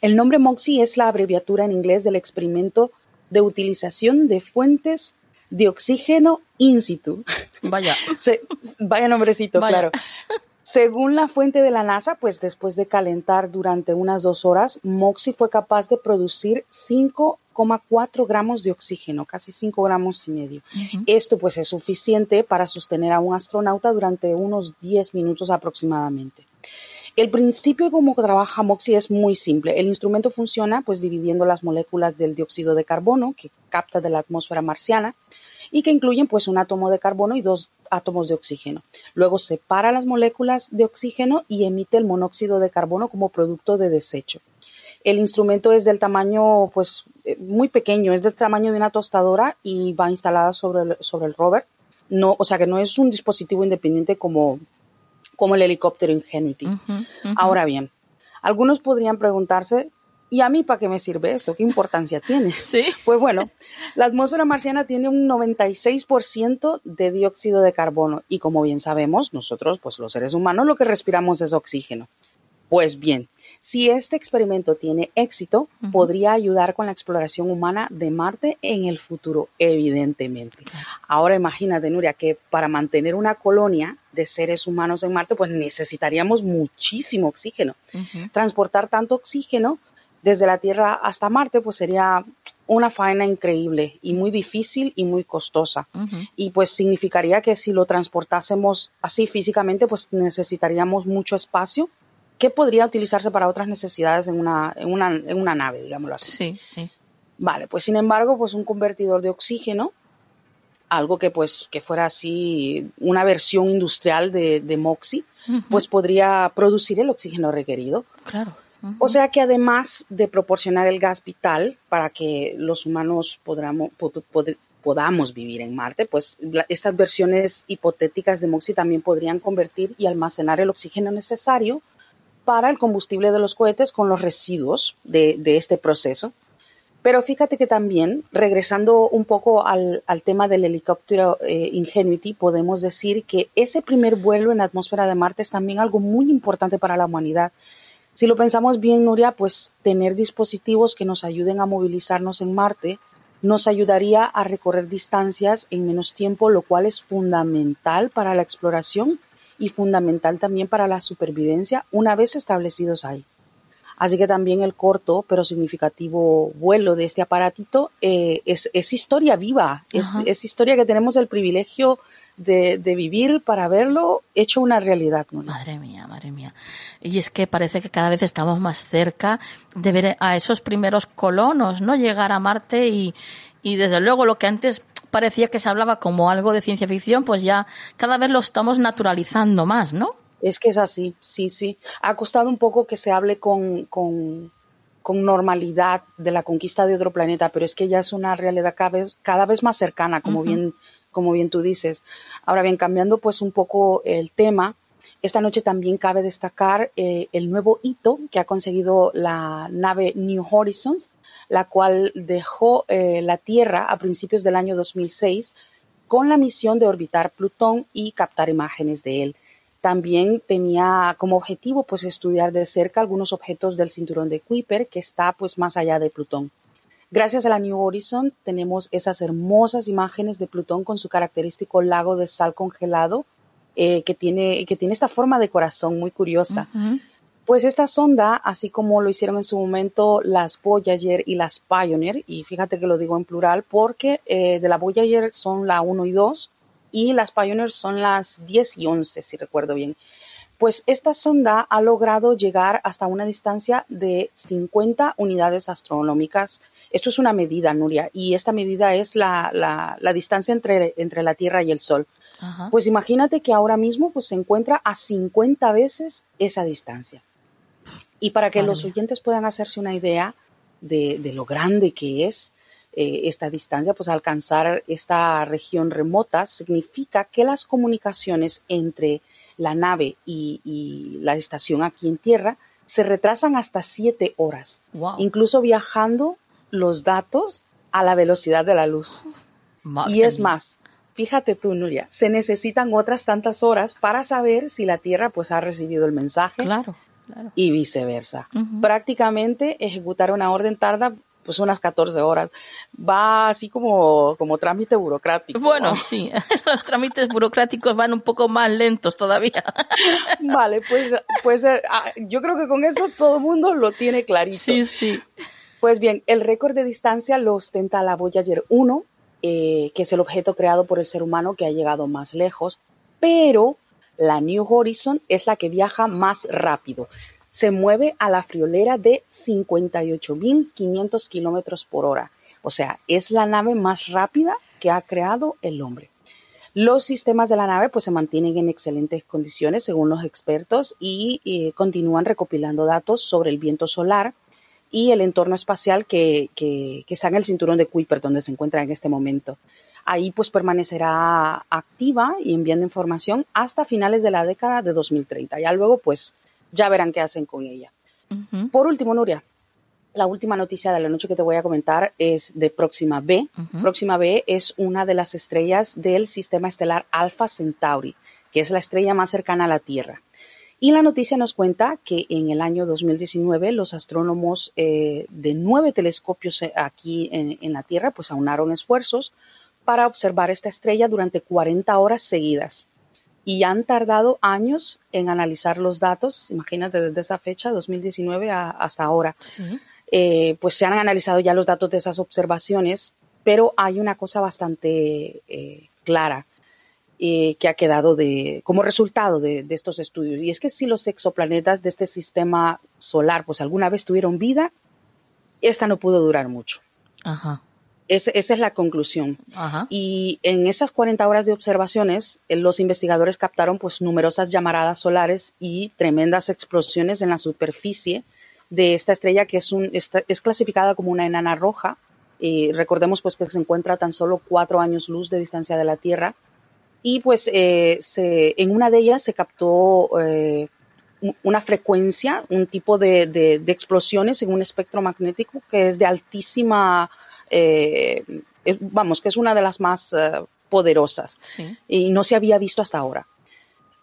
El nombre MOXIE es la abreviatura en inglés del experimento de utilización de fuentes de oxígeno in situ. Vaya. vaya nombrecito, claro. Según la fuente de la NASA, pues después de calentar durante unas dos horas, MOXIE fue capaz de producir 5,4 gramos de oxígeno, casi 5 gramos y medio. Esto pues es suficiente para sostener a un astronauta durante unos 10 minutos aproximadamente. El principio de cómo trabaja MOXIE es muy simple. El instrumento funciona pues dividiendo las moléculas del dióxido de carbono que capta de la atmósfera marciana y que incluyen pues un átomo de carbono y dos átomos de oxígeno. Luego separa las moléculas de oxígeno y emite el monóxido de carbono como producto de desecho. El instrumento es del tamaño pues eh, muy pequeño, es del tamaño de una tostadora y va instalada sobre el, sobre el rover. No, o sea que no es un dispositivo independiente como, como el helicóptero Ingenuity. Ahora bien, algunos podrían preguntarse ¿Y a mí para qué me sirve eso? ¿Qué importancia tiene? Sí. Pues bueno, la atmósfera marciana tiene un 96% de dióxido de carbono y como bien sabemos, nosotros, pues los seres humanos, lo que respiramos es oxígeno. Pues bien, si este experimento tiene éxito, podría ayudar con la exploración humana de Marte en el futuro, evidentemente. Ahora imagínate, Nuria, que para mantener una colonia de seres humanos en Marte, pues necesitaríamos muchísimo oxígeno. Transportar tanto oxígeno desde la Tierra hasta Marte, pues sería una faena increíble y muy difícil y muy costosa. Y pues significaría que si lo transportásemos así físicamente, pues necesitaríamos mucho espacio que podría utilizarse para otras necesidades en una, en una, en una nave, digámoslo así. Sí, sí. Vale, pues sin embargo, pues un convertidor de oxígeno, algo que pues que fuera así una versión industrial de, de MOXIE, pues podría producir el oxígeno requerido. Claro. O sea que además de proporcionar el gas vital para que los humanos podamos vivir en Marte, pues estas versiones hipotéticas de MOXIE también podrían convertir y almacenar el oxígeno necesario para el combustible de los cohetes con los residuos de, este proceso. Pero fíjate que también, regresando un poco al, tema del helicóptero eh, Ingenuity, podemos decir que ese primer vuelo en la atmósfera de Marte es también algo muy importante para la humanidad. Si lo pensamos bien, Nuria, pues tener dispositivos que nos ayuden a movilizarnos en Marte nos ayudaría a recorrer distancias en menos tiempo, lo cual es fundamental para la exploración y fundamental también para la supervivencia una vez establecidos ahí. Así que también el corto pero significativo vuelo de este aparatito eh, es, historia viva, es, historia que tenemos el privilegio de, vivir para verlo hecho una realidad. Madre mía, madre mía. Y es que parece que cada vez estamos más cerca de ver a esos primeros colonos, ¿no? Llegar a Marte y, y desde luego lo que antes parecía que se hablaba como algo de ciencia ficción, pues ya cada vez lo estamos naturalizando más, ¿no? Es que es así, sí, sí. Ha costado un poco que se hable con, con, normalidad de la conquista de otro planeta, pero es que ya es una realidad cada vez, cada vez más cercana, como, bien, como bien tú dices. Ahora bien, cambiando pues un poco el tema, esta noche también cabe destacar eh, el nuevo hito que ha conseguido la nave New Horizons, la cual dejó eh, la Tierra a principios del año 2006 con la misión de orbitar Plutón y captar imágenes de él. También tenía como objetivo pues estudiar de cerca algunos objetos del cinturón de Kuiper que está pues más allá de Plutón. Gracias a la New Horizon tenemos esas hermosas imágenes de Plutón con su característico lago de sal congelado eh, que, tiene, que tiene esta forma de corazón muy curiosa. Pues esta sonda, así como lo hicieron en su momento las Voyager y las Pioneer, y fíjate que lo digo en plural porque eh, de la Voyager son la 1 y 2, y las Pioneer son las 10 y 11, si recuerdo bien. Pues esta sonda ha logrado llegar hasta una distancia de 50 unidades astronómicas. Esto es una medida, Nuria, y esta medida es la, distancia entre, entre, la Tierra y el Sol. Pues imagínate que ahora mismo pues, se encuentra a 50 veces esa distancia. Y para que los oyentes puedan hacerse una idea de, de lo grande que es, eh, esta distancia, pues alcanzar esta región remota significa que las comunicaciones entre la nave y, la estación aquí en tierra se retrasan hasta siete horas, incluso viajando los datos a la velocidad de la luz. y es más, fíjate tú, Nuria, se necesitan otras tantas horas para saber si la Tierra pues ha recibido el mensaje. Claro. Y viceversa. Prácticamente ejecutar una orden tarda pues unas 14 horas. Va así como, como trámite burocrático. Bueno, sí, los trámites burocráticos van un poco más lentos todavía. Vale, pues, pues eh, ah, yo creo que con eso todo el mundo lo tiene clarito. Sí, sí. Pues bien, el récord de distancia lo ostenta la Voyager 1, eh, que es el objeto creado por el ser humano que ha llegado más lejos, pero la New Horizon es la que viaja más rápido se mueve a la friolera de 58.500 kilómetros por hora. O sea, es la nave más rápida que ha creado el hombre. Los sistemas de la nave pues se mantienen en excelentes condiciones según los expertos y, continúan recopilando datos sobre el viento solar y el entorno espacial que, que, está en el cinturón de Kuiper donde se encuentra en este momento. Ahí pues permanecerá activa y enviando información hasta finales de la década de 2030. Ya luego pues ya verán qué hacen con ella. Por último, Nuria, la última noticia de la noche que te voy a comentar es de Próxima B. Próxima B es una de las estrellas del sistema estelar Alpha Centauri, que es la estrella más cercana a la Tierra. Y la noticia nos cuenta que en el año 2019 los astrónomos eh, de nueve telescopios eh, aquí en, en, la Tierra pues aunaron esfuerzos para observar esta estrella durante 40 horas seguidas. Y han tardado años en analizar los datos, imagínate desde esa fecha, 2019 hasta ahora. Eh, pues se han analizado ya los datos de esas observaciones, pero hay una cosa bastante eh, clara eh, que ha quedado de, como resultado de, de, estos estudios, y es que si los exoplanetas de este sistema solar pues alguna vez tuvieron vida, esta no pudo durar mucho. Ajá esa es la conclusión. Y en esas 40 horas de observaciones, eh, los investigadores captaron pues numerosas llamaradas solares y tremendas explosiones en la superficie de esta estrella que es, un, es clasificada como una enana roja. Y recordemos pues que se encuentra a tan solo cuatro años luz de distancia de la Tierra. Y pues eh, se, en una de ellas se captó eh, una frecuencia, un tipo de, explosiones en un espectro magnético que es de altísima, eh, vamos, que es una de las más eh, poderosas. Y no se había visto hasta ahora.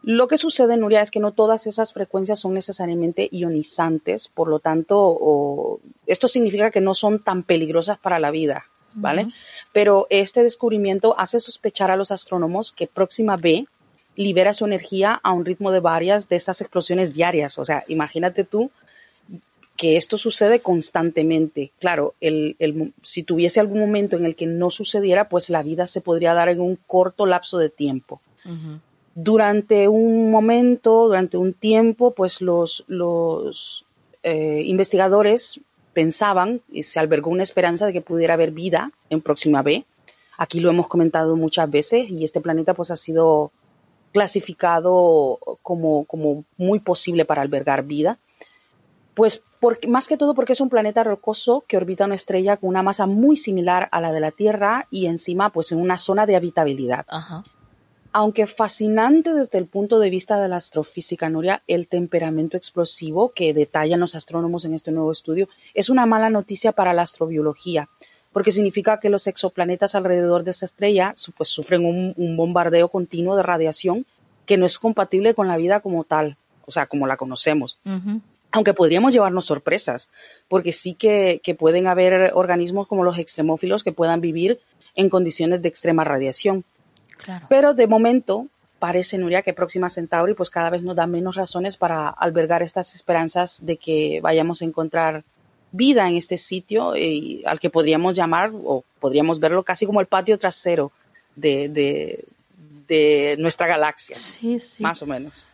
Lo que sucede, Nuria, es que no todas esas frecuencias son necesariamente ionizantes, por lo tanto, esto significa que no son tan peligrosas para la vida, ¿vale? Pero este descubrimiento hace sospechar a los astrónomos que Próxima B libera su energía a un ritmo de varias de estas explosiones diarias. O sea, imagínate tú que esto sucede constantemente. Claro, si tuviese algún momento en el que no sucediera, pues la vida se podría dar en un corto lapso de tiempo durante un momento, durante un tiempo, pues los, los eh, investigadores pensaban y se albergó una esperanza de que pudiera haber vida en Próxima B. Aquí lo hemos comentado muchas veces y este planeta pues ha sido clasificado como, como muy posible para albergar vida. Pues más que todo porque es un planeta rocoso que orbita una estrella con una masa muy similar a la de la Tierra y encima pues en una zona de habitabilidad. Ajá. Aunque fascinante desde el punto de vista de la astrofísica, Nuria, el temperamento explosivo que detallan los astrónomos en este nuevo estudio es una mala noticia para la astrobiología, porque significa que los exoplanetas alrededor de esa estrella pues, sufren un, bombardeo continuo de radiación que no es compatible con la vida como tal, o sea, como la conocemos. Aunque podríamos llevarnos sorpresas, porque sí que, que pueden haber organismos como los extremófilos que puedan vivir en condiciones de extrema radiación. Pero de momento parece, Nuria, que Próxima Centauri pues cada vez nos da menos razones para albergar estas esperanzas de que vayamos a encontrar vida en este sitio y al que podríamos llamar o podríamos verlo casi como el patio trasero de, de, nuestra galaxia. Sí, sí. Más o menos.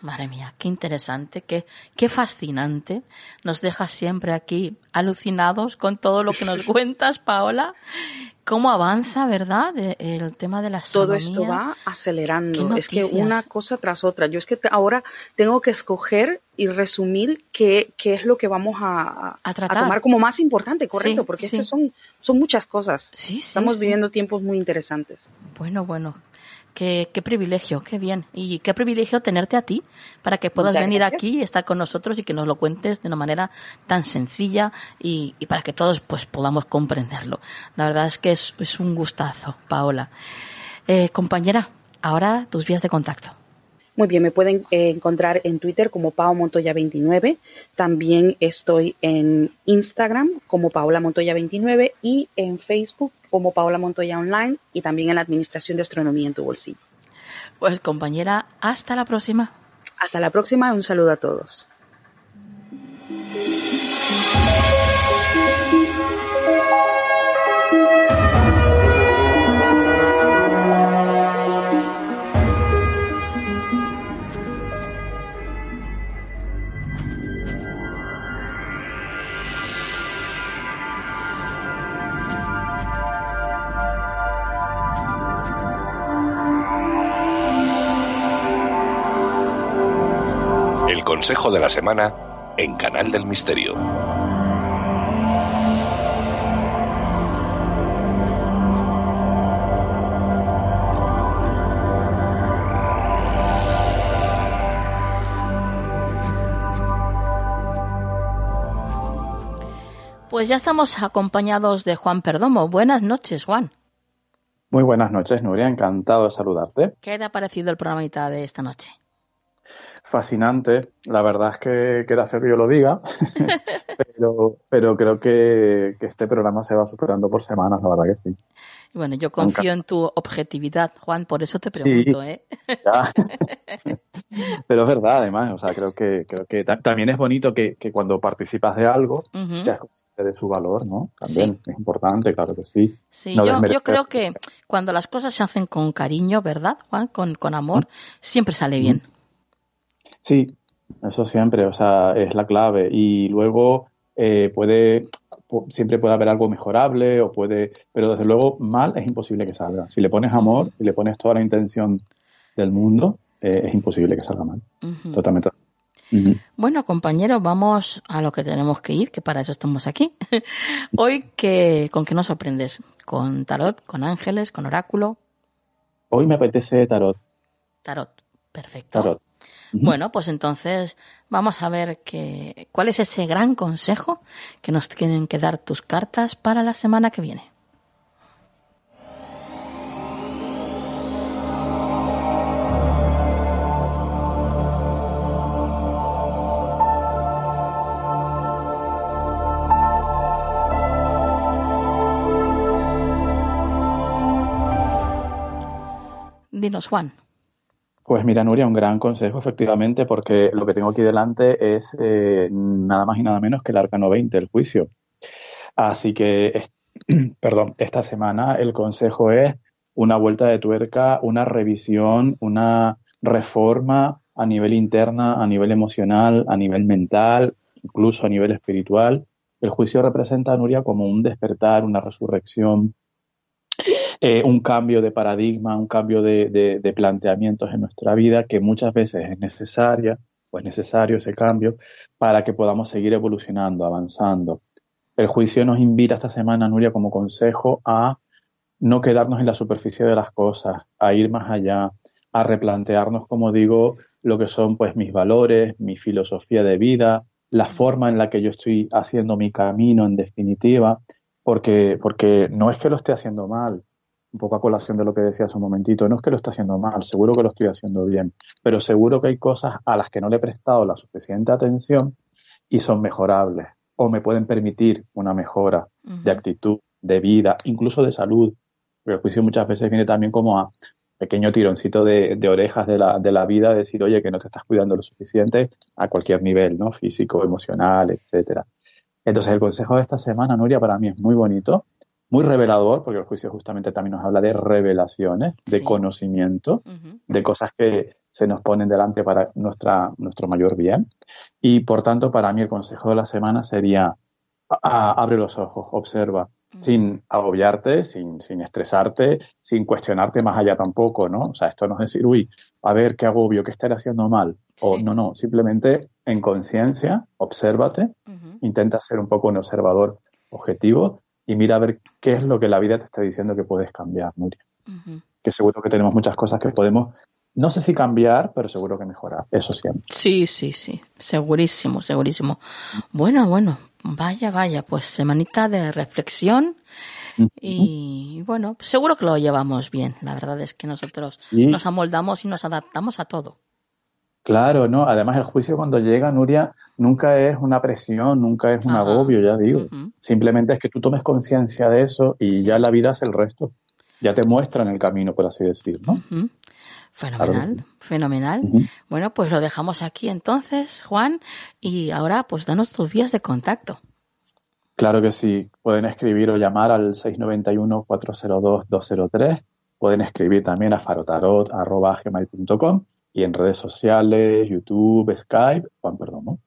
Madre mía, qué interesante, qué, qué fascinante. Nos deja siempre aquí alucinados con todo lo que nos cuentas, Paola cómo avanza, ¿verdad? El tema de la astronomía. Todo esto va acelerando. Es que una cosa tras otra. Yo es que ahora tengo que escoger y resumir qué, qué es lo que vamos a, a, tomar como más importante, correcto, porque son, son muchas cosas. Sí, Estamos viviendo tiempos muy interesantes. Bueno, bueno, Qué, qué, privilegio, qué bien. Y qué privilegio tenerte a ti para que puedas venir aquí y estar con nosotros y que nos lo cuentes de una manera tan sencilla y, y para que todos pues podamos comprenderlo. La verdad es que es, es un gustazo, Paola. Eh, compañera, ahora tus vías de contacto. Muy bien, me pueden eh, encontrar en Twitter como Pao Montoya29. También estoy en Instagram como Paola Montoya29 y en Facebook como Paola Montoya Online y también en la Administración de Astronomía en tu bolsillo. Pues compañera, hasta la próxima. Hasta la próxima un saludo a todos. Consejo de la semana en Canal del Misterio. Pues ya estamos acompañados de Juan Perdomo. Buenas noches, Juan. Muy buenas noches, Nuria. Encantado de saludarte. ¿Qué te ha parecido el programita de esta noche? Fascinante. La verdad es que queda hacer que yo lo diga, pero, pero creo que, este programa se va superando por semanas, la verdad que sí. Bueno, yo confío en tu objetividad, Juan, por eso te pregunto, ¿eh? pero es verdad, además, o sea, creo que, creo que también es bonito que, cuando participas de algo seas consciente de su valor, ¿no? También es importante, claro que sí. Sí, yo, yo, creo que cuando las cosas se hacen con cariño, ¿verdad, Juan? Con, con amor, siempre sale bien. Sí, eso siempre, o sea, es la clave. Y luego eh, puede, siempre puede haber algo mejorable o puede, pero desde luego mal es imposible que salga. Si le pones amor y le pones toda la intención del mundo, eh, es imposible que salga mal. Totalmente. Bueno, compañeros, vamos a lo que tenemos que ir, que para eso estamos aquí. Hoy, que, ¿con qué nos sorprendes? ¿Con tarot? ¿Con ángeles? ¿Con oráculo? Hoy me apetece tarot. Tarot, perfecto. Tarot. Bueno, pues entonces vamos a ver que, cuál es ese gran consejo que nos tienen que dar tus cartas para la semana que viene. Dinos, Juan. Pues mira, Nuria, un gran consejo, efectivamente, porque lo que tengo aquí delante es eh, nada más y nada menos que el arcano 20, el juicio. Así que, perdón, esta semana el consejo es una vuelta de tuerca, una revisión, una reforma a nivel interna, a nivel emocional, a nivel mental, incluso a nivel espiritual. El juicio representa a Nuria como un despertar, una resurrección, eh, un cambio de paradigma, un cambio de, planteamientos en nuestra vida que muchas veces es necesaria o es necesario ese cambio para que podamos seguir evolucionando, avanzando. El juicio nos invita esta semana, Nuria, como consejo a no quedarnos en la superficie de las cosas, a ir más allá, a replantearnos, como digo, lo que son pues mis valores, mi filosofía de vida, la forma en la que yo estoy haciendo mi camino en definitiva, porque, porque no es que lo esté haciendo mal, un poco a colación de lo que decía hace un momentito, no es que lo esté haciendo mal, seguro que lo estoy haciendo bien, pero seguro que hay cosas a las que no le he prestado la suficiente atención y son mejorables o me pueden permitir una mejora de actitud, de vida, incluso de salud. Pero el juicio muchas veces viene también como a pequeño tironcito de, orejas de la, de la vida, decir, oye, que no te estás cuidando lo suficiente a cualquier nivel, ¿no? Físico, emocional, etcétera. Entonces, el consejo de esta semana, Nuria, para mí es muy bonito muy revelador, porque el juicio justamente también nos habla de revelaciones, de conocimiento, de cosas que se nos ponen delante para nuestra, nuestro mayor bien. Y por tanto, para mí el consejo de la semana sería, abre los ojos, observa, sin agobiarte, sin, sin estresarte, sin cuestionarte más allá tampoco, ¿no? O sea, esto no es decir, uy, a ver qué agobio, qué estaré haciendo mal. O no, no, simplemente en conciencia, obsérvate, intenta ser un poco un observador objetivo y mira a ver qué es lo que la vida te está diciendo que puedes cambiar, Nuria. Que seguro que tenemos muchas cosas que podemos, no sé si cambiar, pero seguro que mejorar, eso siempre. Sí, sí, sí, segurísimo, segurísimo. Bueno, bueno, vaya, vaya, pues semanita de reflexión y bueno, seguro que lo llevamos bien. La verdad es que nosotros nos amoldamos y nos adaptamos a todo. Claro, ¿no? Además, el juicio cuando llega, Nuria, nunca es una presión, nunca es un agobio, ya digo. Simplemente es que tú tomes conciencia de eso y ya la vida es el resto. Ya te muestran el camino, por así decir, ¿no? Fenomenal, fenomenal. Bueno, pues lo dejamos aquí entonces, Juan, y ahora pues danos tus vías de contacto. Claro que sí. Pueden escribir o llamar al 691-402-203. Pueden escribir también a farotarot.gmail.com y en redes sociales, YouTube, Skype, Juan Perdomo.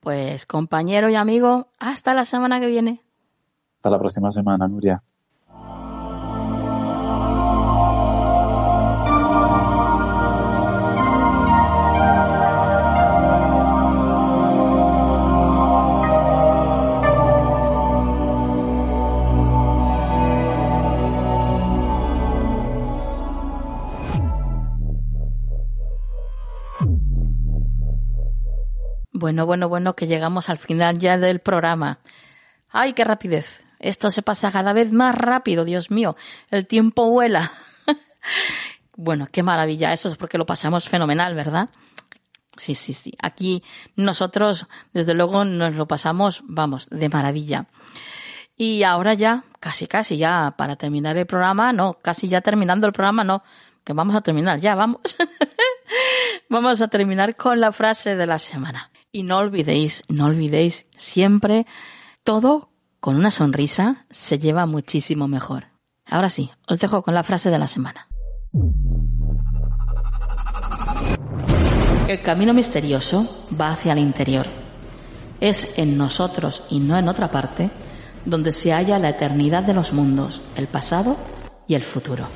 Pues compañero y amigo, hasta la semana que viene. Hasta la próxima semana, Nuria. Bueno, bueno, bueno, que llegamos al final ya del programa. ¡Ay, qué rapidez! Esto se pasa cada vez más rápido, Dios mío. El tiempo vuela. bueno, qué maravilla. Eso es porque lo pasamos fenomenal, ¿verdad? Sí, sí, sí. Aquí nosotros, desde luego, nos lo pasamos, vamos, de maravilla. Y ahora ya, casi, casi ya, para terminar el programa, no, casi ya terminando el programa, no, que vamos a terminar, ya, vamos. vamos a terminar con la frase de la semana. Y no olvidéis, no olvidéis siempre, todo con una sonrisa se lleva muchísimo mejor. Ahora sí, os dejo con la frase de la semana. El camino misterioso va hacia el interior. Es en nosotros y no en otra parte donde se halla la eternidad de los mundos, el pasado y el futuro.